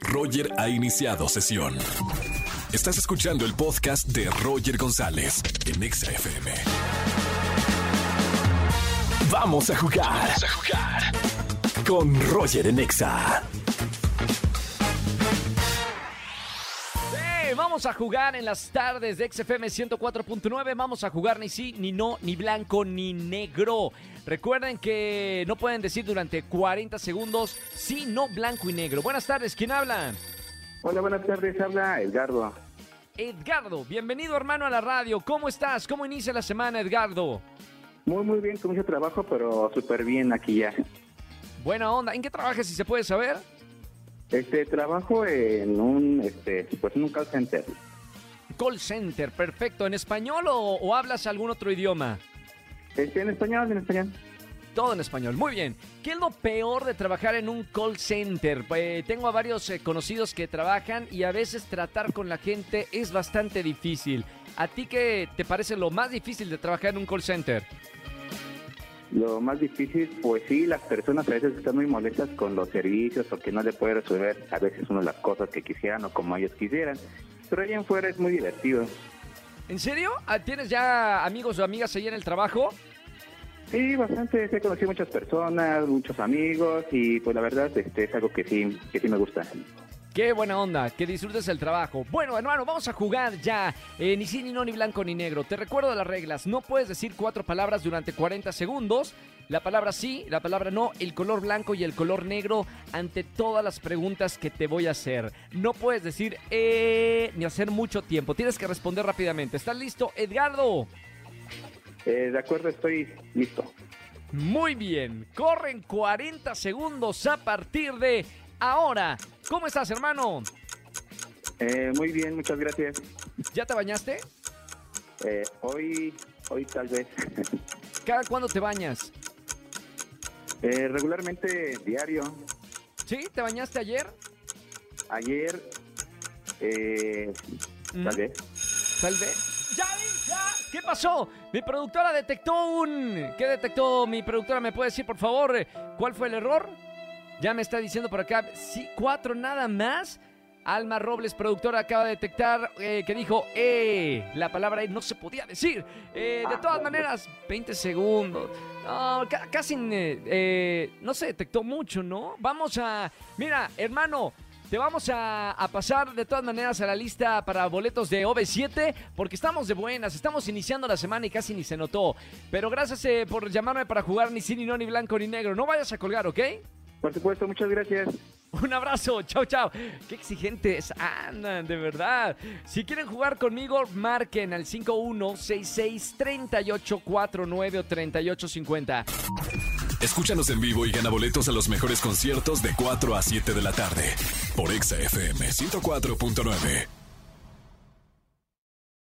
Roger ha iniciado sesión. Estás escuchando el podcast de Roger González en Exa FM. Vamos a jugar. Vamos a jugar. Con Roger en Exa. Vamos a jugar en las tardes de XFM 104.9. Vamos a jugar ni sí, ni no, ni blanco, ni negro. Recuerden que no pueden decir durante 40 segundos sí, no, blanco y negro. Buenas tardes, ¿quién habla? Hola, buenas tardes, habla Edgardo. Edgardo, bienvenido hermano a la radio. ¿Cómo estás? ¿Cómo inicia la semana, Edgardo? Muy, muy bien, con mucho trabajo, pero súper bien aquí ya. Buena onda. ¿En qué trabajas, si se puede saber? Este, trabajo en un, este, pues en un call center. Call center, perfecto. ¿En español o, o hablas algún otro idioma? Este, en español, en español. Todo en español. Muy bien. ¿Qué es lo peor de trabajar en un call center? Eh, tengo a varios eh, conocidos que trabajan y a veces tratar con la gente es bastante difícil. ¿A ti qué te parece lo más difícil de trabajar en un call center? Lo más difícil, pues sí, las personas a veces están muy molestas con los servicios o que no le puede resolver a veces uno las cosas que quisieran o como ellos quisieran. Pero allá en fuera es muy divertido. ¿En serio? Ah, ¿Tienes ya amigos o amigas ahí en el trabajo? Sí, bastante. He conocido muchas personas, muchos amigos y pues la verdad este, es algo que sí, que sí me gusta. Qué buena onda, que disfrutes el trabajo. Bueno, hermano, vamos a jugar ya. Eh, ni sí, ni no, ni blanco, ni negro. Te recuerdo las reglas. No puedes decir cuatro palabras durante 40 segundos. La palabra sí, la palabra no, el color blanco y el color negro ante todas las preguntas que te voy a hacer. No puedes decir eh, ni hacer mucho tiempo. Tienes que responder rápidamente. ¿Estás listo, Edgardo? Eh, de acuerdo, estoy listo. Muy bien, corren 40 segundos a partir de ahora. ¿Cómo estás, hermano? Eh, muy bien, muchas gracias. ¿Ya te bañaste? Eh, hoy, hoy tal vez. ¿Cada cuándo te bañas? Eh, regularmente diario. ¿Sí? ¿Te bañaste ayer? Ayer, eh, Mm. tal vez. Tal vez. ¡Ya, vi, ya! ¿Qué pasó? Mi productora detectó un... ¿Qué detectó mi productora? ¿Me puede decir, por favor, eh, cuál fue el error? Ya me está diciendo por acá, sí, cuatro nada más. Alma Robles, productora, acaba de detectar eh, que dijo, eh, la palabra eh, no se podía decir. Eh, de todas maneras, 20 segundos. No, ca- casi, eh, no se detectó mucho, ¿no? Vamos a, mira, hermano, te vamos a, pasar de todas maneras a la lista para boletos de OV7 porque estamos de buenas, estamos iniciando la semana y casi ni se notó. Pero gracias por llamarme para jugar ni sí, ni no, ni blanco, ni negro. No vayas a colgar, ¿ok? Por supuesto, muchas gracias. Un abrazo, chao, chao. Qué exigentes andan, de verdad. Si quieren jugar conmigo, marquen al 5166-3849 o 3850. Escúchanos en vivo y gana boletos a los mejores conciertos de 4 a 7 de la tarde por Exa FM 104.9.